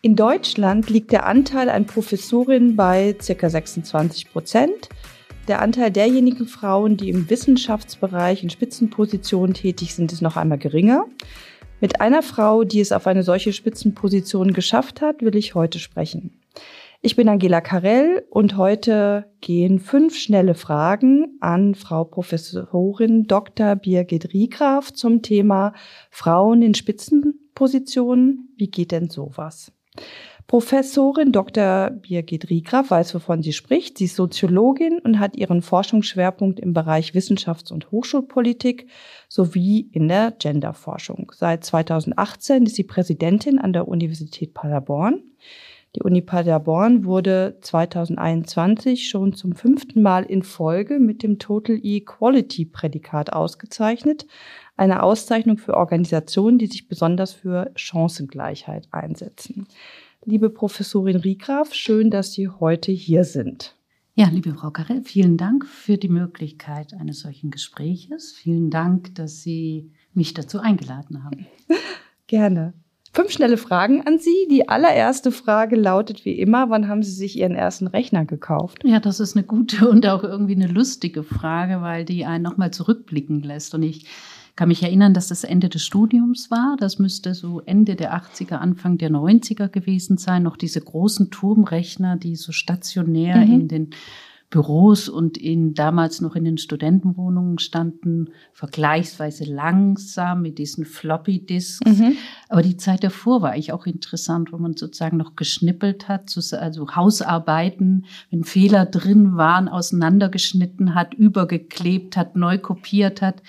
In Deutschland liegt der Anteil an Professorinnen bei ca. 26 Prozent. Der Anteil derjenigen Frauen, die im Wissenschaftsbereich in Spitzenpositionen tätig sind, ist noch einmal geringer. Mit einer Frau, die es auf eine solche Spitzenposition geschafft hat, will ich heute sprechen. Ich bin Angela Karell und heute gehen fünf schnelle Fragen an Frau Professorin Dr. Birgit Riegraf zum Thema Frauen in Spitzenpositionen. Wie geht denn sowas? Professorin Dr. Birgit Riegraf weiß, wovon sie spricht. Sie ist Soziologin und hat ihren Forschungsschwerpunkt im Bereich Wissenschafts- und Hochschulpolitik sowie in der Genderforschung. Seit 2018 ist sie Präsidentin an der Universität Paderborn. Die Uni Paderborn wurde 2021 schon zum fünften Mal in Folge mit dem Total Equality Prädikat ausgezeichnet, eine Auszeichnung für Organisationen, die sich besonders für Chancengleichheit einsetzen. Liebe Professorin Riegraf, schön, dass Sie heute hier sind. Ja, liebe Frau Karel, vielen Dank für die Möglichkeit eines solchen Gespräches. Vielen Dank, dass Sie mich dazu eingeladen haben. Gerne. Fünf schnelle Fragen an Sie. Die allererste Frage lautet wie immer, wann haben Sie sich Ihren ersten Rechner gekauft? Ja, das ist eine gute und auch irgendwie eine lustige Frage, weil die einen nochmal zurückblicken lässt. Und ich kann mich erinnern, dass das Ende des Studiums war. Das müsste so Ende der 80er, Anfang der 90er gewesen sein. Noch diese großen Turmrechner, die so stationär mhm. in den Büros und in damals noch in den Studentenwohnungen standen, vergleichsweise langsam mit diesen Floppy Disks. Mhm. Aber die Zeit davor war eigentlich auch interessant, wo man sozusagen noch geschnippelt hat, also Hausarbeiten, wenn Fehler drin waren, auseinandergeschnitten hat, übergeklebt hat, neu kopiert hat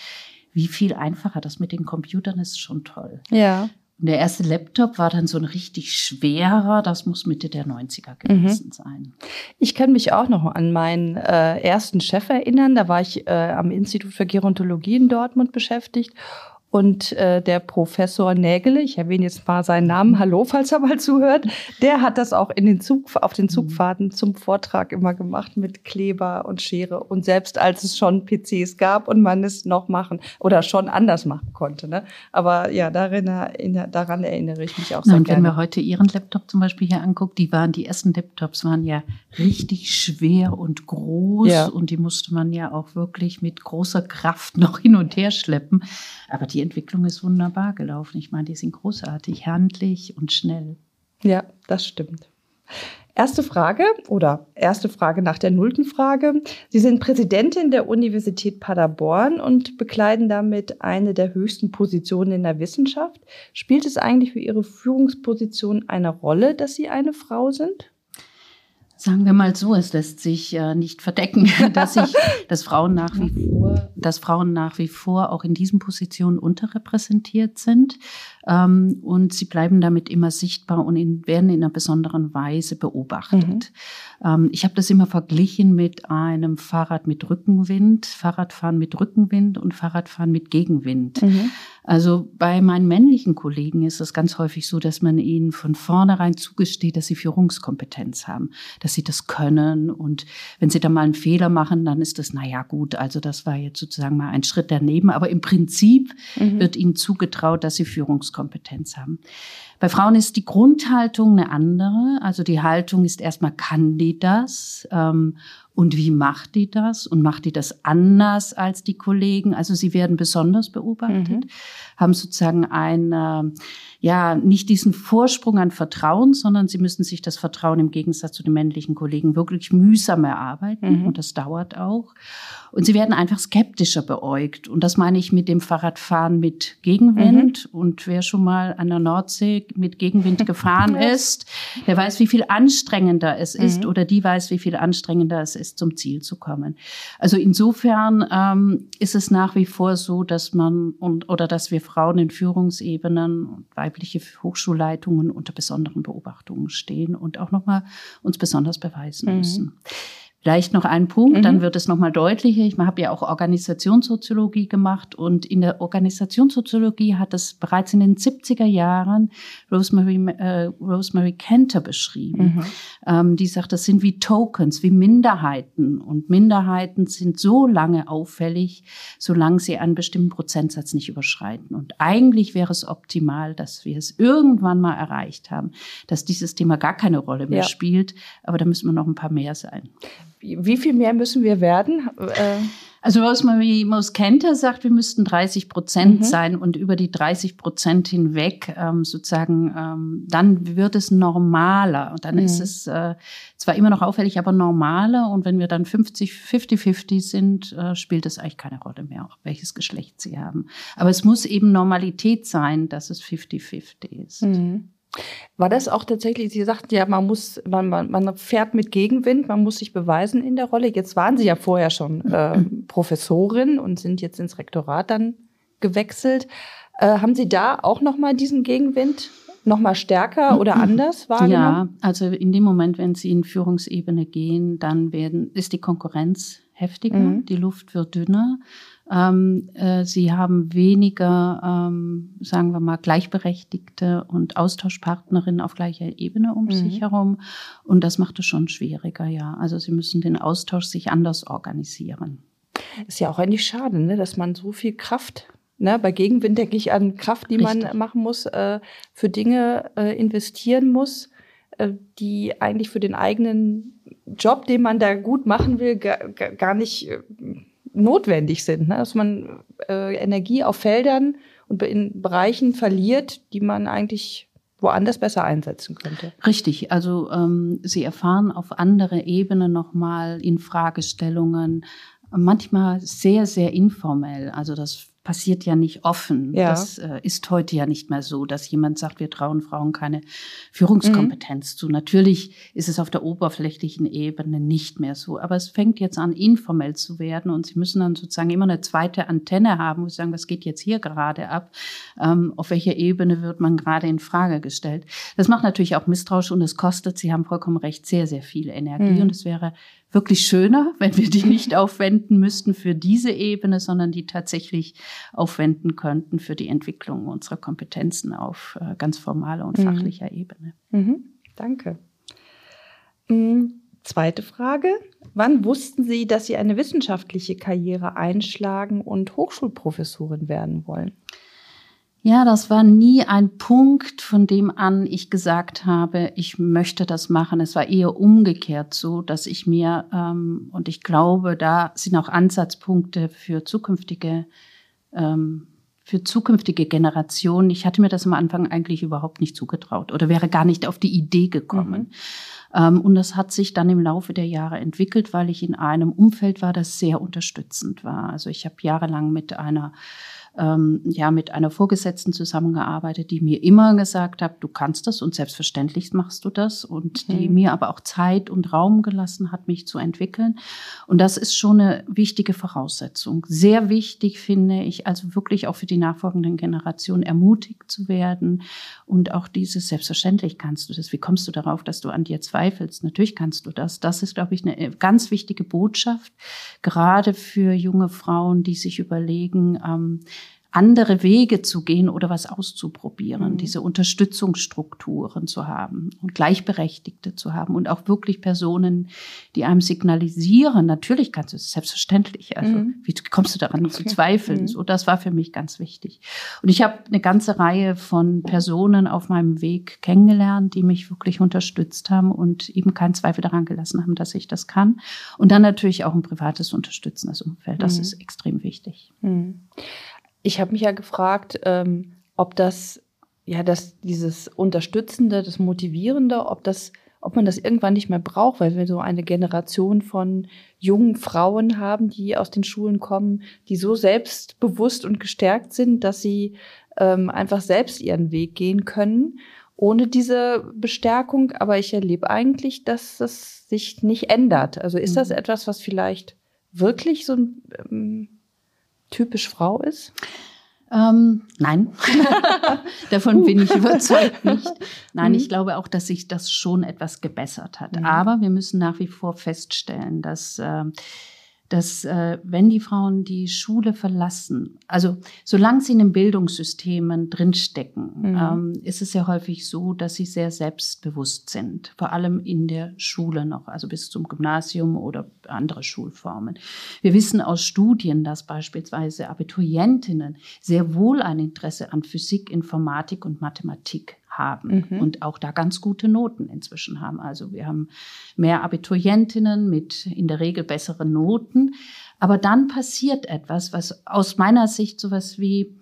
wie viel einfacher das mit den Computern ist, schon toll. Ja. Und der erste Laptop war dann so ein richtig schwerer, das muss Mitte der 90er gewesen mhm. sein. Ich kann mich auch noch an meinen äh, ersten Chef erinnern. Da war ich äh, am Institut für Gerontologie in Dortmund beschäftigt und äh, der Professor Nägele, ich erwähne jetzt mal seinen Namen, hallo, falls er mal zuhört, der hat das auch in den Zug, auf den Zugfahrten zum Vortrag immer gemacht mit Kleber und Schere. Und selbst als es schon PCs gab und man es noch machen oder schon anders machen konnte. Ne? Aber ja, darin, daran erinnere ich mich auch sehr und gerne. Wenn man heute Ihren Laptop zum Beispiel hier anguckt, die waren, die ersten Laptops waren ja richtig schwer und groß ja. und die musste man ja auch wirklich mit großer Kraft noch hin und her schleppen. Aber die die Entwicklung ist wunderbar gelaufen. Ich meine, die sind großartig, handlich und schnell. Ja, das stimmt. Erste Frage oder erste Frage nach der nullten Frage. Sie sind Präsidentin der Universität Paderborn und bekleiden damit eine der höchsten Positionen in der Wissenschaft. Spielt es eigentlich für Ihre Führungsposition eine Rolle, dass Sie eine Frau sind? Sagen wir mal so, es lässt sich äh, nicht verdecken, dass sich, dass Frauen nach wie vor, dass Frauen nach wie vor auch in diesen Positionen unterrepräsentiert sind. Ähm, und sie bleiben damit immer sichtbar und in, werden in einer besonderen Weise beobachtet. Mhm. Ähm, ich habe das immer verglichen mit einem Fahrrad mit Rückenwind, Fahrradfahren mit Rückenwind und Fahrradfahren mit Gegenwind. Mhm. Also bei meinen männlichen Kollegen ist es ganz häufig so, dass man ihnen von vornherein zugesteht, dass sie Führungskompetenz haben, dass sie das können. Und wenn sie dann mal einen Fehler machen, dann ist das, naja, gut, also das war jetzt sozusagen mal ein Schritt daneben. Aber im Prinzip mhm. wird ihnen zugetraut, dass sie Führungskompetenz haben. Bei Frauen ist die Grundhaltung eine andere. Also die Haltung ist erstmal, kann die das? Ähm, und wie macht die das? Und macht die das anders als die Kollegen? Also sie werden besonders beobachtet, mhm. haben sozusagen ein, äh, ja, nicht diesen Vorsprung an Vertrauen, sondern sie müssen sich das Vertrauen im Gegensatz zu den männlichen Kollegen wirklich mühsam erarbeiten. Mhm. Und das dauert auch. Und sie werden einfach skeptischer beäugt. Und das meine ich mit dem Fahrradfahren mit Gegenwind. Mhm. Und wer schon mal an der Nordsee mit Gegenwind gefahren ist, der weiß, wie viel anstrengender es ist mhm. oder die weiß, wie viel anstrengender es ist, zum Ziel zu kommen. Also insofern ähm, ist es nach wie vor so, dass man und oder dass wir Frauen in Führungsebenen und weibliche Hochschulleitungen unter besonderen Beobachtungen stehen und auch nochmal uns besonders beweisen mhm. müssen. Vielleicht noch ein Punkt, mhm. dann wird es nochmal deutlicher. Ich habe ja auch Organisationssoziologie gemacht und in der Organisationssoziologie hat es bereits in den 70er Jahren Rosemary, äh, Rosemary Kenter beschrieben. Mhm. Ähm, die sagt, das sind wie Tokens, wie Minderheiten und Minderheiten sind so lange auffällig, solange sie einen bestimmten Prozentsatz nicht überschreiten. Und eigentlich wäre es optimal, dass wir es irgendwann mal erreicht haben, dass dieses Thema gar keine Rolle mehr ja. spielt. Aber da müssen wir noch ein paar mehr sein. Wie viel mehr müssen wir werden? Äh also Rosemary Moskenter sagt, wir müssten 30 Prozent mhm. sein und über die 30 Prozent hinweg ähm, sozusagen, ähm, dann wird es normaler. Und dann mhm. ist es äh, zwar immer noch auffällig, aber normaler. Und wenn wir dann 50, 50-50 sind, äh, spielt es eigentlich keine Rolle mehr, welches Geschlecht sie haben. Aber es muss eben Normalität sein, dass es 50-50 ist. Mhm. War das auch tatsächlich, Sie sagten ja, man muss, man, man, man fährt mit Gegenwind, man muss sich beweisen in der Rolle. Jetzt waren Sie ja vorher schon äh, Professorin und sind jetzt ins Rektorat dann gewechselt. Äh, haben Sie da auch nochmal diesen Gegenwind nochmal stärker oder anders wahrgenommen? Ja, also in dem Moment, wenn Sie in Führungsebene gehen, dann werden, ist die Konkurrenz heftiger, mhm. die Luft wird dünner. Ähm, äh, sie haben weniger, ähm, sagen wir mal, gleichberechtigte und Austauschpartnerinnen auf gleicher Ebene um mhm. sich herum. Und das macht es schon schwieriger, ja. Also sie müssen den Austausch sich anders organisieren. Ist ja auch eigentlich schade, ne, dass man so viel Kraft Ne, bei Gegenwind denke ich an Kraft, die Richtig. man machen muss, äh, für Dinge äh, investieren muss, äh, die eigentlich für den eigenen Job, den man da gut machen will, gar, gar nicht äh, notwendig sind, ne? dass man äh, Energie auf Feldern und in Bereichen verliert, die man eigentlich woanders besser einsetzen könnte. Richtig, also ähm, Sie erfahren auf andere Ebenen nochmal in Fragestellungen, manchmal sehr, sehr informell. Also das passiert ja nicht offen. Ja. Das äh, ist heute ja nicht mehr so, dass jemand sagt, wir trauen Frauen keine Führungskompetenz mhm. zu. Natürlich ist es auf der oberflächlichen Ebene nicht mehr so, aber es fängt jetzt an, informell zu werden und sie müssen dann sozusagen immer eine zweite Antenne haben, und sagen, was geht jetzt hier gerade ab? Ähm, auf welcher Ebene wird man gerade in Frage gestellt? Das macht natürlich auch misstrauisch und es kostet, Sie haben vollkommen recht, sehr, sehr viel Energie mhm. und es wäre wirklich schöner, wenn wir die nicht aufwenden müssten für diese Ebene, sondern die tatsächlich aufwenden könnten für die Entwicklung unserer Kompetenzen auf äh, ganz formaler und mhm. fachlicher Ebene. Mhm. Danke. Mhm. Zweite Frage. Wann wussten Sie, dass Sie eine wissenschaftliche Karriere einschlagen und Hochschulprofessorin werden wollen? Ja, das war nie ein Punkt, von dem an ich gesagt habe, ich möchte das machen. Es war eher umgekehrt so, dass ich mir, ähm, und ich glaube, da sind auch Ansatzpunkte für zukünftige, ähm, für zukünftige Generationen. Ich hatte mir das am Anfang eigentlich überhaupt nicht zugetraut oder wäre gar nicht auf die Idee gekommen. Mhm. Ähm, und das hat sich dann im Laufe der Jahre entwickelt, weil ich in einem Umfeld war, das sehr unterstützend war. Also ich habe jahrelang mit einer ähm, ja mit einer Vorgesetzten zusammengearbeitet, die mir immer gesagt hat, du kannst das und selbstverständlich machst du das und mhm. die mir aber auch Zeit und Raum gelassen hat, mich zu entwickeln. Und das ist schon eine wichtige Voraussetzung. Sehr wichtig finde ich, also wirklich auch für die nachfolgenden Generationen ermutigt zu werden und auch dieses selbstverständlich kannst du das. Wie kommst du darauf, dass du an dir zweifelst? Natürlich kannst du das. Das ist, glaube ich, eine ganz wichtige Botschaft, gerade für junge Frauen, die sich überlegen, ähm, andere Wege zu gehen oder was auszuprobieren, mhm. diese Unterstützungsstrukturen zu haben und Gleichberechtigte zu haben und auch wirklich Personen, die einem signalisieren, natürlich kannst du es selbstverständlich, also mhm. wie kommst du daran okay. zu zweifeln? Mhm. So, das war für mich ganz wichtig. Und ich habe eine ganze Reihe von Personen auf meinem Weg kennengelernt, die mich wirklich unterstützt haben und eben keinen Zweifel daran gelassen haben, dass ich das kann. Und dann natürlich auch ein privates unterstützendes Umfeld, das mhm. ist extrem wichtig. Mhm ich habe mich ja gefragt, ähm, ob das, ja, dass dieses Unterstützende, das Motivierende, ob das, ob man das irgendwann nicht mehr braucht, weil wir so eine Generation von jungen Frauen haben, die aus den Schulen kommen, die so selbstbewusst und gestärkt sind, dass sie ähm, einfach selbst ihren Weg gehen können, ohne diese Bestärkung. Aber ich erlebe eigentlich, dass das sich nicht ändert. Also ist mhm. das etwas, was vielleicht wirklich so ein ähm, typisch Frau ist? Ähm, nein, davon uh. bin ich überzeugt nicht. Nein, mhm. ich glaube auch, dass sich das schon etwas gebessert hat. Mhm. Aber wir müssen nach wie vor feststellen, dass äh, dass äh, wenn die Frauen die Schule verlassen, also solange sie in den Bildungssystemen drinstecken, mhm. ähm, ist es ja häufig so, dass sie sehr selbstbewusst sind, vor allem in der Schule noch, also bis zum Gymnasium oder andere Schulformen. Wir wissen aus Studien, dass beispielsweise Abiturientinnen sehr wohl ein Interesse an Physik, Informatik und Mathematik haben mhm. und auch da ganz gute Noten inzwischen haben. Also wir haben mehr Abiturientinnen mit in der Regel besseren Noten. Aber dann passiert etwas, was aus meiner Sicht sowas wie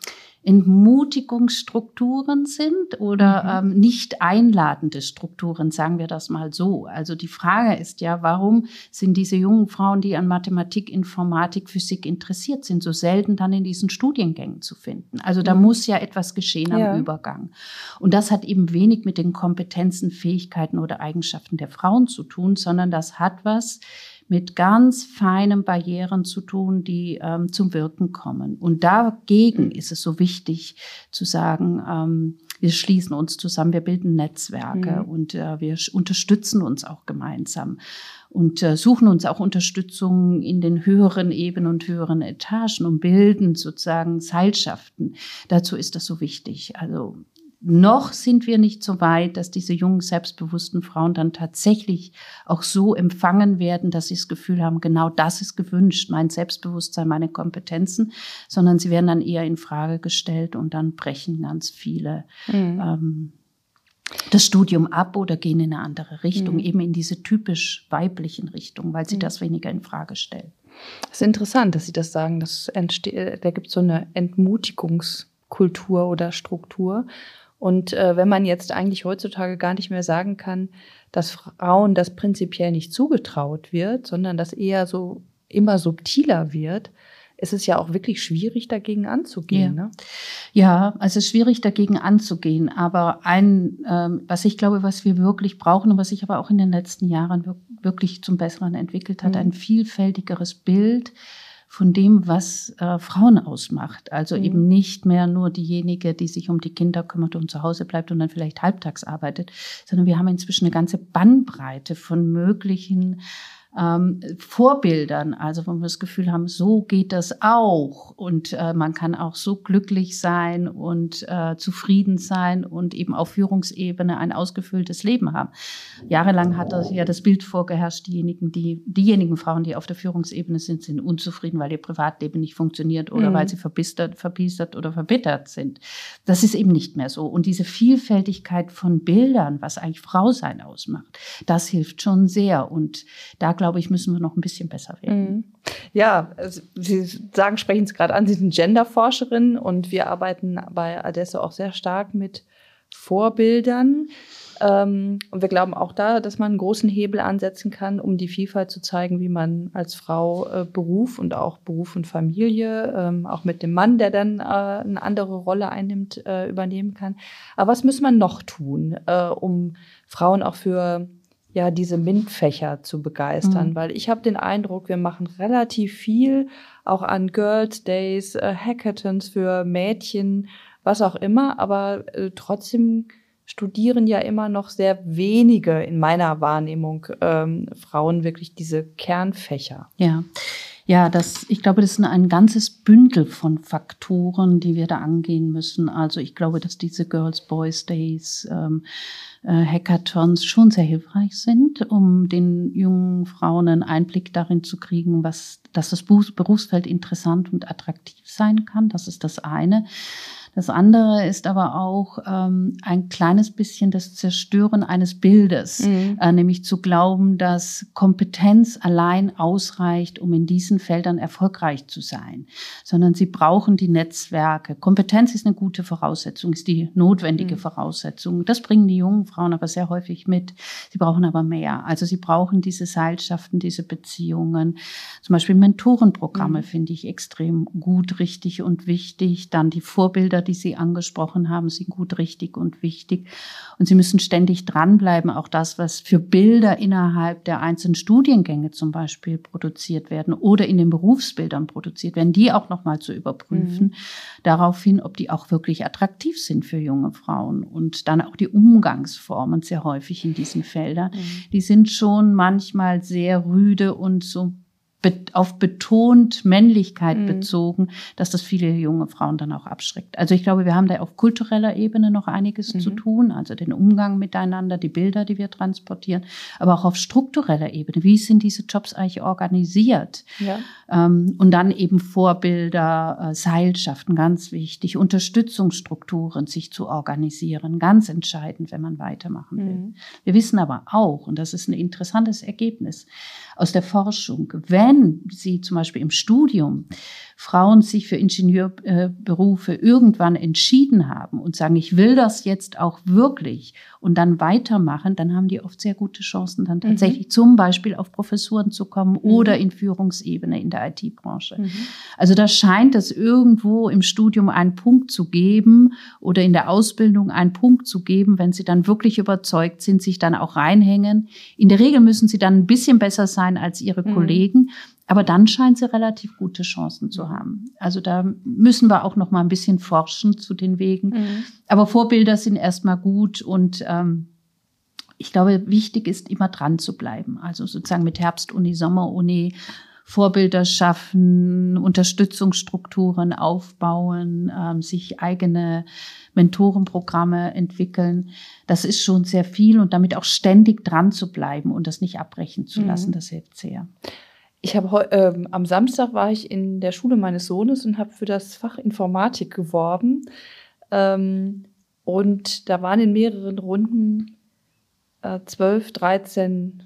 Entmutigungsstrukturen sind oder mhm. ähm, nicht einladende Strukturen, sagen wir das mal so. Also die Frage ist ja, warum sind diese jungen Frauen, die an Mathematik, Informatik, Physik interessiert sind, so selten dann in diesen Studiengängen zu finden? Also da mhm. muss ja etwas geschehen am ja. Übergang. Und das hat eben wenig mit den Kompetenzen, Fähigkeiten oder Eigenschaften der Frauen zu tun, sondern das hat was mit ganz feinen Barrieren zu tun, die ähm, zum Wirken kommen. Und dagegen mhm. ist es so wichtig zu sagen, ähm, wir schließen uns zusammen, wir bilden Netzwerke mhm. und äh, wir unterstützen uns auch gemeinsam und äh, suchen uns auch Unterstützung in den höheren Ebenen und höheren Etagen und bilden sozusagen Seilschaften. Dazu ist das so wichtig. Also noch sind wir nicht so weit, dass diese jungen, selbstbewussten Frauen dann tatsächlich auch so empfangen werden, dass sie das Gefühl haben, genau das ist gewünscht, mein Selbstbewusstsein, meine Kompetenzen, sondern sie werden dann eher in Frage gestellt und dann brechen ganz viele mhm. ähm, das Studium ab oder gehen in eine andere Richtung, mhm. eben in diese typisch weiblichen Richtung, weil sie mhm. das weniger in Frage stellen. Es ist interessant, dass Sie das sagen. Das entsteht, da gibt es so eine Entmutigungskultur oder Struktur. Und äh, wenn man jetzt eigentlich heutzutage gar nicht mehr sagen kann, dass Frauen das prinzipiell nicht zugetraut wird, sondern dass eher so immer subtiler wird, ist es ja auch wirklich schwierig, dagegen anzugehen. Ja, ne? ja also es ist schwierig, dagegen anzugehen. Aber ein, ähm, was ich glaube, was wir wirklich brauchen und was sich aber auch in den letzten Jahren wirklich zum Besseren entwickelt hat, mhm. ein vielfältigeres Bild von dem, was äh, Frauen ausmacht. Also mhm. eben nicht mehr nur diejenige, die sich um die Kinder kümmert und zu Hause bleibt und dann vielleicht halbtags arbeitet, sondern wir haben inzwischen eine ganze Bandbreite von möglichen ähm, Vorbildern, also wo wir das Gefühl haben, so geht das auch und äh, man kann auch so glücklich sein und äh, zufrieden sein und eben auf Führungsebene ein ausgefülltes Leben haben. Jahrelang hat das ja das Bild vorgeherrscht, diejenigen, die diejenigen Frauen, die auf der Führungsebene sind, sind unzufrieden, weil ihr Privatleben nicht funktioniert oder mhm. weil sie verbistert, verbiestert oder verbittert sind. Das ist eben nicht mehr so und diese Vielfältigkeit von Bildern, was eigentlich Frau sein ausmacht, das hilft schon sehr und da glaube glaube ich, müssen wir noch ein bisschen besser werden. Mhm. Ja, Sie sagen, sprechen es gerade an, Sie sind Genderforscherin und wir arbeiten bei Adesso auch sehr stark mit Vorbildern. Ähm, und wir glauben auch da, dass man einen großen Hebel ansetzen kann, um die Vielfalt zu zeigen, wie man als Frau äh, Beruf und auch Beruf und Familie, ähm, auch mit dem Mann, der dann äh, eine andere Rolle einnimmt, äh, übernehmen kann. Aber was muss man noch tun, um Frauen auch für ja diese MINT-Fächer zu begeistern, mhm. weil ich habe den Eindruck, wir machen relativ viel auch an Girls Days, äh, Hackathons für Mädchen, was auch immer, aber äh, trotzdem studieren ja immer noch sehr wenige in meiner Wahrnehmung ähm, Frauen wirklich diese Kernfächer. Ja. Ja, das, ich glaube, das ist ein ganzes Bündel von Faktoren, die wir da angehen müssen. Also ich glaube, dass diese Girls, Boys Days, ähm, äh, Hackathons schon sehr hilfreich sind, um den jungen Frauen einen Einblick darin zu kriegen, was, dass das Berufsfeld interessant und attraktiv sein kann. Das ist das eine. Das andere ist aber auch ähm, ein kleines bisschen das Zerstören eines Bildes, mhm. äh, nämlich zu glauben, dass Kompetenz allein ausreicht, um in diesen Feldern erfolgreich zu sein, sondern sie brauchen die Netzwerke. Kompetenz ist eine gute Voraussetzung, ist die notwendige mhm. Voraussetzung. Das bringen die jungen Frauen aber sehr häufig mit. Sie brauchen aber mehr. Also sie brauchen diese Seilschaften, diese Beziehungen. Zum Beispiel Mentorenprogramme mhm. finde ich extrem gut, richtig und wichtig. Dann die Vorbilder die Sie angesprochen haben, sind gut, richtig und wichtig. Und Sie müssen ständig dranbleiben, auch das, was für Bilder innerhalb der einzelnen Studiengänge zum Beispiel produziert werden oder in den Berufsbildern produziert werden, die auch nochmal zu überprüfen, mhm. daraufhin, ob die auch wirklich attraktiv sind für junge Frauen und dann auch die Umgangsformen sehr häufig in diesen Feldern. Mhm. Die sind schon manchmal sehr rüde und so auf betont Männlichkeit mhm. bezogen, dass das viele junge Frauen dann auch abschreckt. Also ich glaube, wir haben da auf kultureller Ebene noch einiges mhm. zu tun, also den Umgang miteinander, die Bilder, die wir transportieren, aber auch auf struktureller Ebene. Wie sind diese Jobs eigentlich organisiert? Ja. Ähm, und dann eben Vorbilder, äh, Seilschaften, ganz wichtig, Unterstützungsstrukturen, sich zu organisieren, ganz entscheidend, wenn man weitermachen will. Mhm. Wir wissen aber auch, und das ist ein interessantes Ergebnis aus der Forschung, wenn Sie zum Beispiel im Studium Frauen sich für Ingenieurberufe irgendwann entschieden haben und sagen, ich will das jetzt auch wirklich und dann weitermachen, dann haben die oft sehr gute Chancen, dann mhm. tatsächlich mhm. zum Beispiel auf Professuren zu kommen mhm. oder in Führungsebene in der IT-Branche. Mhm. Also da scheint es irgendwo im Studium einen Punkt zu geben oder in der Ausbildung einen Punkt zu geben, wenn sie dann wirklich überzeugt sind, sich dann auch reinhängen. In der Regel müssen sie dann ein bisschen besser sein als ihre mhm. Kollegen, aber dann scheint sie relativ gute Chancen zu haben. Also da müssen wir auch noch mal ein bisschen forschen zu den Wegen. Mhm. Aber Vorbilder sind erstmal gut und ähm, ich glaube, wichtig ist immer dran zu bleiben. Also sozusagen mit Herbstuni, Sommeruni Vorbilder schaffen, Unterstützungsstrukturen aufbauen, ähm, sich eigene Mentorenprogramme entwickeln. Das ist schon sehr viel und damit auch ständig dran zu bleiben und das nicht abbrechen zu lassen, mhm. das hilft sehr. Ich habe ähm, am Samstag war ich in der Schule meines Sohnes und habe für das Fach Informatik geworben. Ähm, und da waren in mehreren Runden äh, 12, 13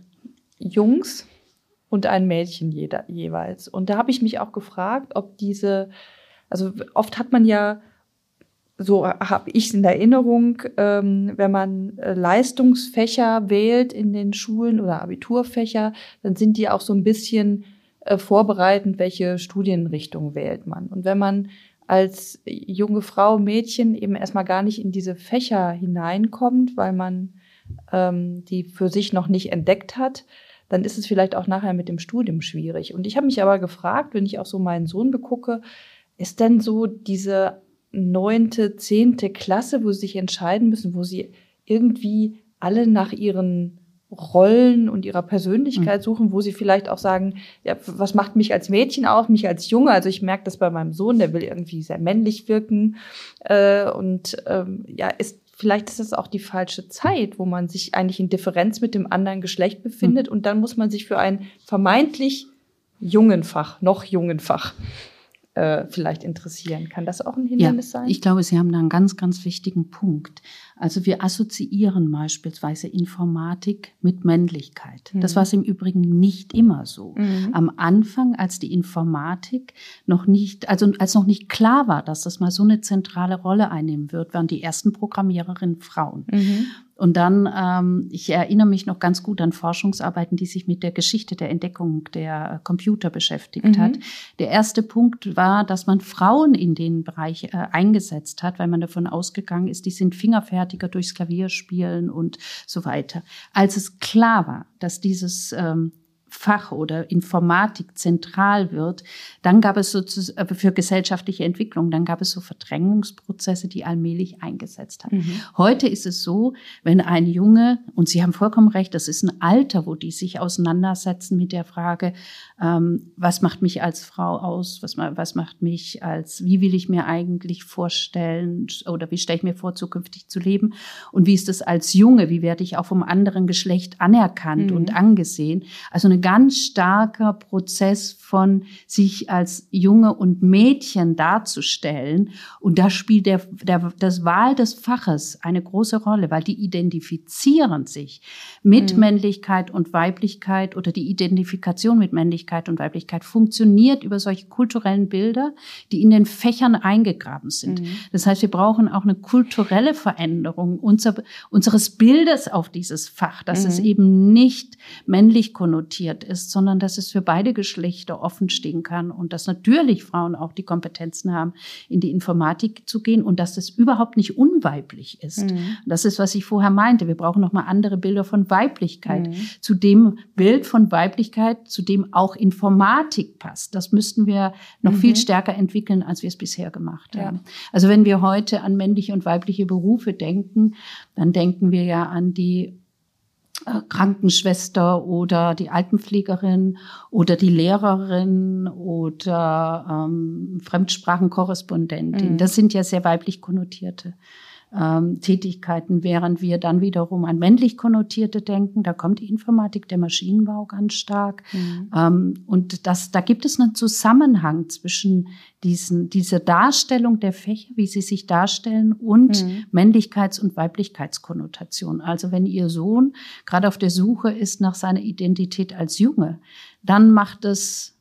Jungs und ein Mädchen jeder, jeweils. Und da habe ich mich auch gefragt, ob diese, also oft hat man ja so habe ich es in Erinnerung, ähm, wenn man äh, Leistungsfächer wählt in den Schulen oder Abiturfächer, dann sind die auch so ein bisschen äh, vorbereitend, welche Studienrichtung wählt man. Und wenn man als junge Frau, Mädchen eben erstmal gar nicht in diese Fächer hineinkommt, weil man ähm, die für sich noch nicht entdeckt hat, dann ist es vielleicht auch nachher mit dem Studium schwierig. Und ich habe mich aber gefragt, wenn ich auch so meinen Sohn begucke, ist denn so diese neunte, zehnte Klasse, wo sie sich entscheiden müssen, wo sie irgendwie alle nach ihren Rollen und ihrer Persönlichkeit mhm. suchen, wo sie vielleicht auch sagen, ja, was macht mich als Mädchen aus, mich als Junge? Also ich merke das bei meinem Sohn, der will irgendwie sehr männlich wirken äh, und ähm, ja, ist vielleicht ist das auch die falsche Zeit, wo man sich eigentlich in Differenz mit dem anderen Geschlecht befindet mhm. und dann muss man sich für ein vermeintlich jungen Fach, noch jungen Fach äh, vielleicht interessieren. Kann das auch ein Hindernis ja, sein? Ich glaube, Sie haben da einen ganz, ganz wichtigen Punkt. Also wir assoziieren beispielsweise Informatik mit Männlichkeit. Mhm. Das war es im Übrigen nicht immer so. Mhm. Am Anfang, als die Informatik noch nicht, also als noch nicht klar war, dass das mal so eine zentrale Rolle einnehmen wird, waren die ersten Programmiererinnen Frauen. Mhm. Und dann, ähm, ich erinnere mich noch ganz gut an Forschungsarbeiten, die sich mit der Geschichte der Entdeckung der Computer beschäftigt mhm. hat. Der erste Punkt war, dass man Frauen in den Bereich äh, eingesetzt hat, weil man davon ausgegangen ist, die sind fingerfertiger durchs Klavier spielen und so weiter. Als es klar war, dass dieses ähm, Fach oder Informatik zentral wird, dann gab es sozusagen äh, für gesellschaftliche Entwicklung, dann gab es so Verdrängungsprozesse, die allmählich eingesetzt haben. Mhm. Heute ist es so, wenn ein Junge, und Sie haben vollkommen recht, das ist ein Alter, wo die sich auseinandersetzen mit der Frage, ähm, was macht mich als Frau aus, was, was macht mich als, wie will ich mir eigentlich vorstellen oder wie stelle ich mir vor, zukünftig zu leben und wie ist es als Junge, wie werde ich auch vom anderen Geschlecht anerkannt mhm. und angesehen. Also eine ganz starker Prozess von sich als Junge und Mädchen darzustellen. Und da spielt der, der, das Wahl des Faches eine große Rolle, weil die identifizieren sich mit mhm. Männlichkeit und Weiblichkeit oder die Identifikation mit Männlichkeit und Weiblichkeit funktioniert über solche kulturellen Bilder, die in den Fächern eingegraben sind. Mhm. Das heißt, wir brauchen auch eine kulturelle Veränderung unser, unseres Bildes auf dieses Fach, dass mhm. es eben nicht männlich konnotiert zentriert ist, sondern dass es für beide Geschlechter offen stehen kann und dass natürlich Frauen auch die Kompetenzen haben, in die Informatik zu gehen und dass das überhaupt nicht unweiblich ist. Mhm. Das ist, was ich vorher meinte. Wir brauchen nochmal andere Bilder von Weiblichkeit. Mhm. Zu dem Bild von Weiblichkeit, zu dem auch Informatik passt. Das müssten wir noch mhm. viel stärker entwickeln, als wir es bisher gemacht haben. Ja. Also wenn wir heute an männliche und weibliche Berufe denken, dann denken wir ja an die Krankenschwester oder die Altenpflegerin oder die Lehrerin oder ähm, Fremdsprachenkorrespondentin. Mhm. Das sind ja sehr weiblich konnotierte ähm, Tätigkeiten, während wir dann wiederum an männlich konnotierte denken. Da kommt die Informatik, der Maschinenbau ganz stark. Mhm. Ähm, und das, da gibt es einen Zusammenhang zwischen diesen, dieser Darstellung der Fächer, wie sie sich darstellen und mhm. Männlichkeits- und Weiblichkeitskonnotation. Also wenn Ihr Sohn gerade auf der Suche ist nach seiner Identität als Junge, dann macht es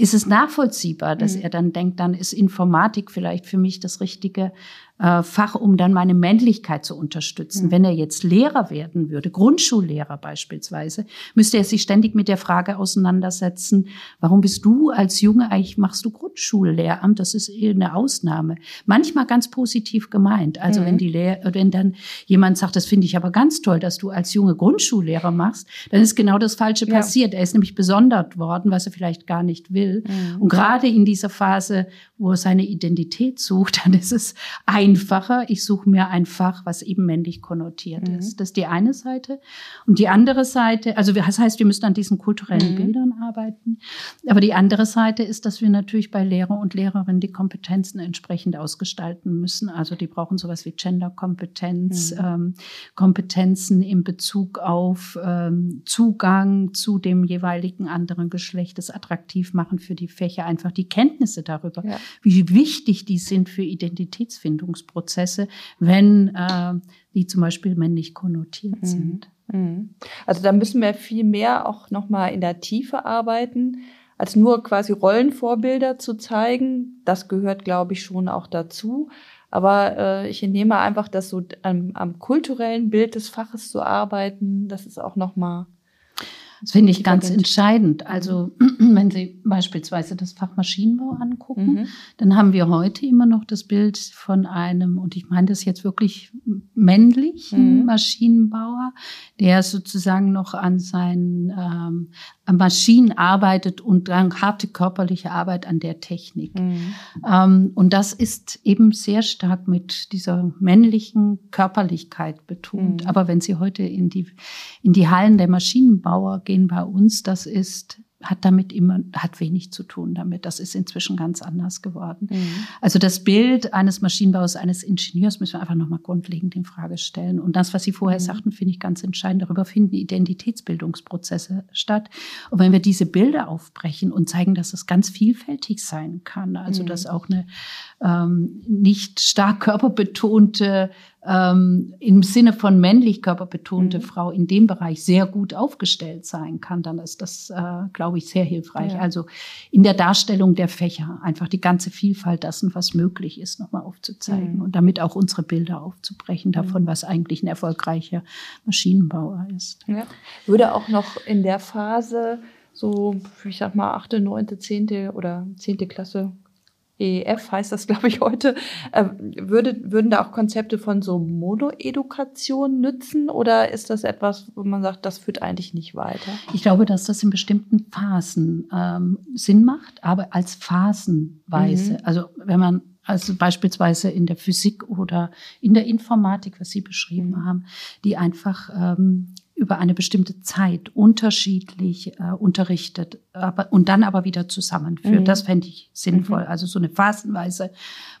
ist es nachvollziehbar, dass mhm. er dann denkt, dann ist Informatik vielleicht für mich das richtige äh, Fach, um dann meine Männlichkeit zu unterstützen. Mhm. Wenn er jetzt Lehrer werden würde, Grundschullehrer beispielsweise, müsste er sich ständig mit der Frage auseinandersetzen, warum bist du als Junge eigentlich, machst du Grundschullehramt? Das ist eher eine Ausnahme. Manchmal ganz positiv gemeint. Also mhm. wenn die Lehr wenn dann jemand sagt, das finde ich aber ganz toll, dass du als Junge Grundschullehrer machst, dann ist genau das Falsche ja. passiert. Er ist nämlich besondert worden, was er vielleicht gar nicht will. Mhm. Und gerade in dieser Phase, wo er seine Identität sucht, dann ist es einfacher. Ich suche mir ein Fach, was eben männlich konnotiert mhm. ist. Das ist die eine Seite. Und die andere Seite, also das heißt, wir müssen an diesen kulturellen mhm. Bildern arbeiten. Aber die andere Seite ist, dass wir natürlich bei Lehrer und Lehrerinnen die Kompetenzen entsprechend ausgestalten müssen. Also die brauchen sowas wie Genderkompetenz, mhm. ähm, Kompetenzen in Bezug auf ähm, Zugang zu dem jeweiligen anderen Geschlecht, das attraktiv machen für die Fächer, einfach die Kenntnisse darüber. Ja wie wichtig die sind für Identitätsfindungsprozesse, wenn äh, die zum Beispiel männlich konnotiert mhm. sind. Mhm. Also da müssen wir viel mehr auch nochmal in der Tiefe arbeiten, als nur quasi Rollenvorbilder zu zeigen. Das gehört, glaube ich, schon auch dazu. Aber äh, ich nehme einfach, dass so am, am kulturellen Bild des Faches zu arbeiten, das ist auch nochmal das finde ich ganz entscheidend. Also wenn Sie beispielsweise das Fach Maschinenbau angucken, mhm. dann haben wir heute immer noch das Bild von einem, und ich meine das jetzt wirklich männlichen mhm. Maschinenbauer, der sozusagen noch an seinen ähm, Maschinen arbeitet und dann harte körperliche Arbeit an der Technik. Mhm. Ähm, und das ist eben sehr stark mit dieser männlichen Körperlichkeit betont. Mhm. Aber wenn Sie heute in die, in die Hallen der Maschinenbauer gehen bei uns, das ist hat damit immer, hat wenig zu tun damit. Das ist inzwischen ganz anders geworden. Mhm. Also das Bild eines Maschinenbaus, eines Ingenieurs müssen wir einfach nochmal grundlegend in Frage stellen. Und das, was Sie vorher mhm. sagten, finde ich ganz entscheidend. Darüber finden Identitätsbildungsprozesse statt. Und wenn wir diese Bilder aufbrechen und zeigen, dass es ganz vielfältig sein kann, also mhm. dass auch eine ähm, nicht stark körperbetonte ähm, im Sinne von männlich körperbetonte mhm. Frau in dem Bereich sehr gut aufgestellt sein kann, dann ist das, äh, glaube ich, sehr hilfreich. Ja. Also in der Darstellung der Fächer einfach die ganze Vielfalt dessen, was möglich ist, nochmal aufzuzeigen mhm. und damit auch unsere Bilder aufzubrechen davon, mhm. was eigentlich ein erfolgreicher Maschinenbauer ist. Ja. Würde auch noch in der Phase so, ich sag mal, achte, neunte, zehnte oder zehnte Klasse EEF heißt das, glaube ich, heute, äh, würde, würden da auch Konzepte von so Monoedukation nützen oder ist das etwas, wo man sagt, das führt eigentlich nicht weiter? Ich glaube, dass das in bestimmten Phasen ähm, Sinn macht, aber als Phasenweise. Mhm. Also wenn man also beispielsweise in der Physik oder in der Informatik, was Sie beschrieben mhm. haben, die einfach ähm, über eine bestimmte Zeit unterschiedlich äh, unterrichtet aber, und dann aber wieder zusammenführt. Mhm. Das fände ich sinnvoll. Mhm. Also so eine phasenweise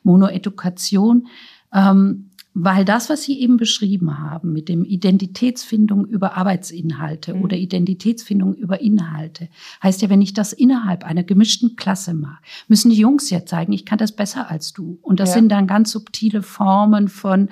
Monoedukation. Ähm, weil das, was Sie eben beschrieben haben mit dem Identitätsfindung über Arbeitsinhalte mhm. oder Identitätsfindung über Inhalte, heißt ja, wenn ich das innerhalb einer gemischten Klasse mache, müssen die Jungs ja zeigen, ich kann das besser als du. Und das ja. sind dann ganz subtile Formen von,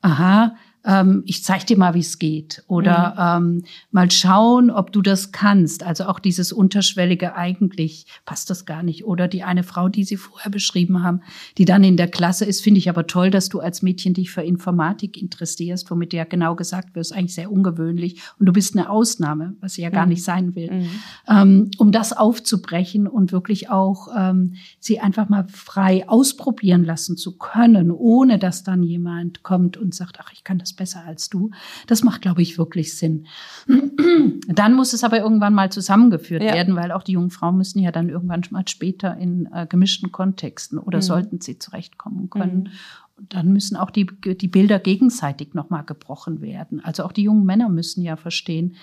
aha, ähm, ich zeig dir mal, wie es geht. Oder mhm. ähm, mal schauen, ob du das kannst. Also auch dieses unterschwellige eigentlich passt das gar nicht. Oder die eine Frau, die Sie vorher beschrieben haben, die dann in der Klasse ist, finde ich aber toll, dass du als Mädchen dich für Informatik interessierst, womit ja genau gesagt wird, ist eigentlich sehr ungewöhnlich. Und du bist eine Ausnahme, was sie ja gar mhm. nicht sein will. Mhm. Ähm, um das aufzubrechen und wirklich auch ähm, sie einfach mal frei ausprobieren lassen zu können, ohne dass dann jemand kommt und sagt, ach, ich kann das besser als du. Das macht, glaube ich, wirklich Sinn. dann muss es aber irgendwann mal zusammengeführt ja. werden, weil auch die jungen Frauen müssen ja dann irgendwann mal später in äh, gemischten Kontexten oder mhm. sollten sie zurechtkommen können. Mhm. Dann müssen auch die, die Bilder gegenseitig nochmal gebrochen werden. Also auch die jungen Männer müssen ja verstehen,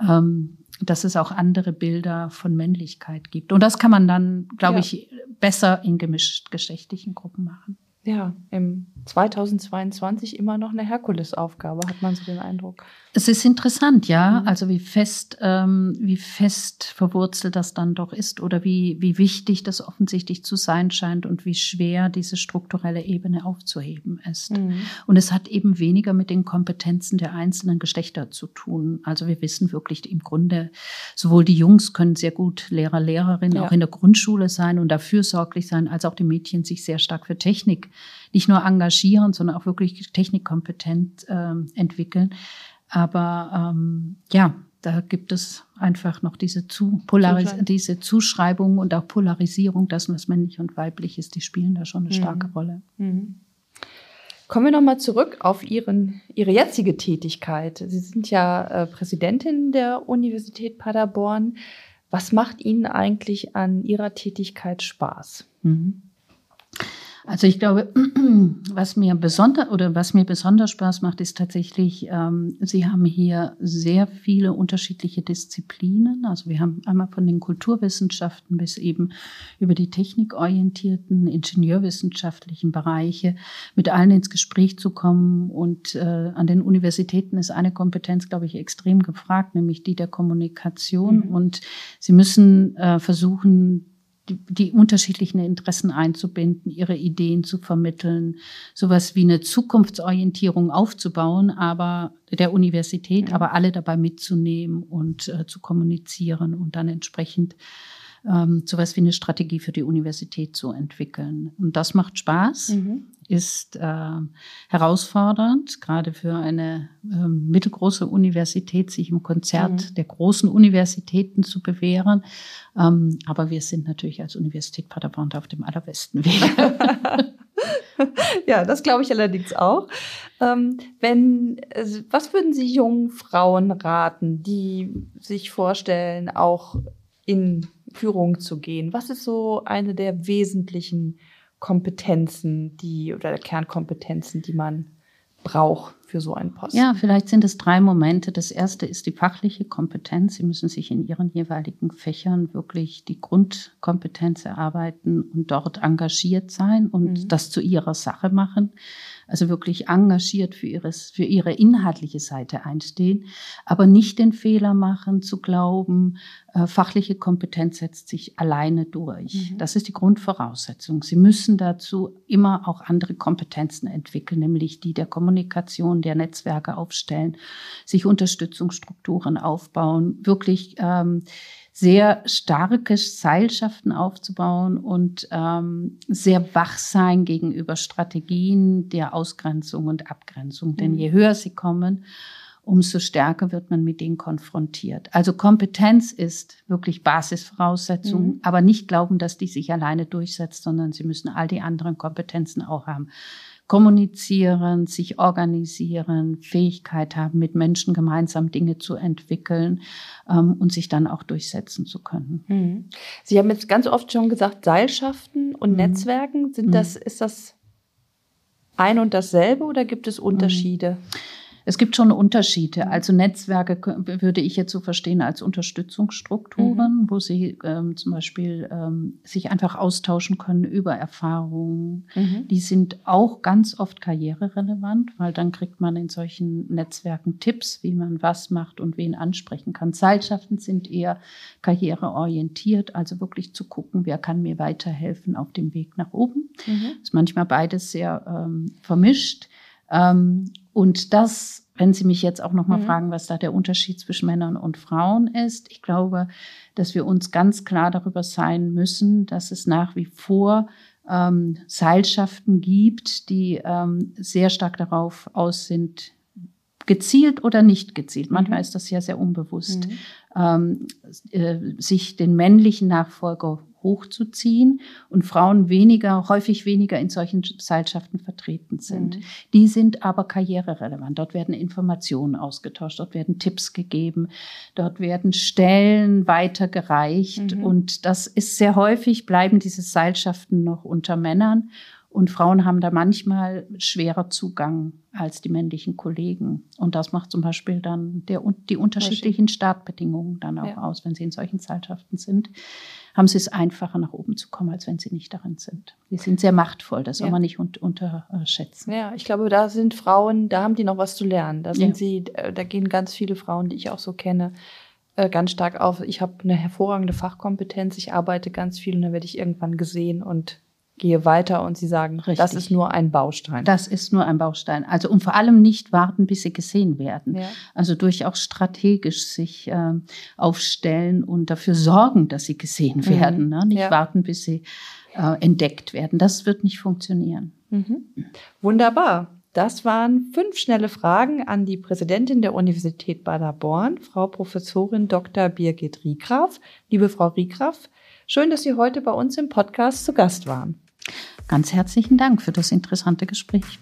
ähm, dass es auch andere Bilder von Männlichkeit gibt. Und das kann man dann, glaube ja. ich, besser in gemischt geschlechtlichen Gruppen machen ja, im 2022 immer noch eine Herkulesaufgabe, hat man so den Eindruck. Es ist interessant, ja, mhm. also wie fest, ähm, wie fest verwurzelt das dann doch ist oder wie, wie wichtig das offensichtlich zu sein scheint und wie schwer diese strukturelle Ebene aufzuheben ist. Mhm. Und es hat eben weniger mit den Kompetenzen der einzelnen Geschlechter zu tun. Also wir wissen wirklich im Grunde, sowohl die Jungs können sehr gut Lehrer, Lehrerinnen ja. auch in der Grundschule sein und dafür sorglich sein, als auch die Mädchen sich sehr stark für Technik nicht nur engagieren, sondern auch wirklich technikkompetent äh, entwickeln. Aber ähm, ja, da gibt es einfach noch diese, Zu Polaris diese Zuschreibung und auch Polarisierung, das, was männlich und weiblich ist, die spielen da schon eine mhm. starke Rolle. Mhm. Kommen wir nochmal zurück auf Ihren, Ihre jetzige Tätigkeit. Sie sind ja äh, Präsidentin der Universität Paderborn. Was macht Ihnen eigentlich an Ihrer Tätigkeit Spaß? Mhm. Also ich glaube, was mir besonders oder was mir besonders Spaß macht, ist tatsächlich, ähm, Sie haben hier sehr viele unterschiedliche Disziplinen. Also wir haben einmal von den Kulturwissenschaften bis eben über die technikorientierten, ingenieurwissenschaftlichen Bereiche mit allen ins Gespräch zu kommen. Und äh, an den Universitäten ist eine Kompetenz, glaube ich, extrem gefragt, nämlich die der Kommunikation. Mhm. Und Sie müssen äh, versuchen, die, die unterschiedlichen Interessen einzubinden, ihre Ideen zu vermitteln, sowas wie eine Zukunftsorientierung aufzubauen, aber der Universität, aber alle dabei mitzunehmen und äh, zu kommunizieren und dann entsprechend ähm, sowas wie eine Strategie für die Universität zu entwickeln. Und das macht Spaß, mhm. ist äh, herausfordernd, gerade für eine äh, mittelgroße Universität, sich im Konzert mhm. der großen Universitäten zu bewähren. Ähm, aber wir sind natürlich als Universität Paderborn auf dem allerbesten Weg. ja, das glaube ich allerdings auch. Ähm, wenn, also, was würden Sie jungen Frauen raten, die sich vorstellen, auch in Führung zu gehen? Was ist so eine der wesentlichen Kompetenzen, die oder Kernkompetenzen, die man braucht für so einen Posten? Ja, vielleicht sind es drei Momente. Das erste ist die fachliche Kompetenz. Sie müssen sich in ihren jeweiligen Fächern wirklich die Grundkompetenz erarbeiten und dort engagiert sein und mhm. das zu ihrer Sache machen also wirklich engagiert für, ihres, für ihre inhaltliche Seite einstehen, aber nicht den Fehler machen zu glauben, fachliche Kompetenz setzt sich alleine durch. Mhm. Das ist die Grundvoraussetzung. Sie müssen dazu immer auch andere Kompetenzen entwickeln, nämlich die der Kommunikation, der Netzwerke aufstellen, sich Unterstützungsstrukturen aufbauen, wirklich ähm, sehr starke Seilschaften aufzubauen und ähm, sehr wach sein gegenüber Strategien der Ausgrenzung und Abgrenzung. Mhm. Denn je höher sie kommen, umso stärker wird man mit denen konfrontiert. Also Kompetenz ist wirklich Basisvoraussetzung, mhm. aber nicht glauben, dass die sich alleine durchsetzt, sondern sie müssen all die anderen Kompetenzen auch haben kommunizieren, sich organisieren, Fähigkeit haben, mit Menschen gemeinsam Dinge zu entwickeln ähm, und sich dann auch durchsetzen zu können. Mhm. Sie haben jetzt ganz oft schon gesagt, Seilschaften und mhm. Netzwerken, sind das, mhm. ist das ein und dasselbe oder gibt es Unterschiede? Mhm. Es gibt schon Unterschiede. Also Netzwerke würde ich jetzt so verstehen als Unterstützungsstrukturen, mhm. wo sie ähm, zum Beispiel ähm, sich einfach austauschen können über Erfahrungen. Mhm. Die sind auch ganz oft karriererelevant, weil dann kriegt man in solchen Netzwerken Tipps, wie man was macht und wen ansprechen kann. Seilschaften sind eher karriereorientiert, also wirklich zu gucken, wer kann mir weiterhelfen auf dem Weg nach oben. Mhm. Ist manchmal beides sehr ähm, vermischt. Ähm, und das, wenn Sie mich jetzt auch nochmal mhm. fragen, was da der Unterschied zwischen Männern und Frauen ist, ich glaube, dass wir uns ganz klar darüber sein müssen, dass es nach wie vor ähm, Seilschaften gibt, die ähm, sehr stark darauf aus sind, gezielt oder nicht gezielt, manchmal mhm. ist das ja sehr unbewusst, mhm. ähm, äh, sich den männlichen Nachfolger hochzuziehen und Frauen weniger, häufig weniger in solchen Seilschaften vertreten sind. Mhm. Die sind aber karriererelevant. Dort werden Informationen ausgetauscht, dort werden Tipps gegeben, dort werden Stellen weitergereicht mhm. und das ist sehr häufig, bleiben diese Seilschaften noch unter Männern und Frauen haben da manchmal schwerer Zugang als die männlichen Kollegen. Und das macht zum Beispiel dann der, die unterschiedlichen Startbedingungen dann auch ja. aus. Wenn sie in solchen Zeitschaften sind, haben sie es einfacher, nach oben zu kommen, als wenn sie nicht darin sind. Sie sind sehr machtvoll, das soll ja. man nicht un unterschätzen. Ja, ich glaube, da sind Frauen, da haben die noch was zu lernen. Da sind ja. sie, da gehen ganz viele Frauen, die ich auch so kenne, äh, ganz stark auf. Ich habe eine hervorragende Fachkompetenz, ich arbeite ganz viel und dann werde ich irgendwann gesehen und gehe weiter und Sie sagen, Richtig. das ist nur ein Baustein. Das ist nur ein Baustein. Also und vor allem nicht warten, bis sie gesehen werden. Ja. Also durchaus strategisch sich äh, aufstellen und dafür sorgen, dass sie gesehen mhm. werden. Ne? Nicht ja. warten, bis sie äh, entdeckt werden. Das wird nicht funktionieren. Mhm. Wunderbar. Das waren fünf schnelle Fragen an die Präsidentin der Universität Baderborn, Frau Professorin Dr. Birgit Riegraf. Liebe Frau Riegraf, schön, dass Sie heute bei uns im Podcast zu Gast waren. Ganz herzlichen Dank für das interessante Gespräch.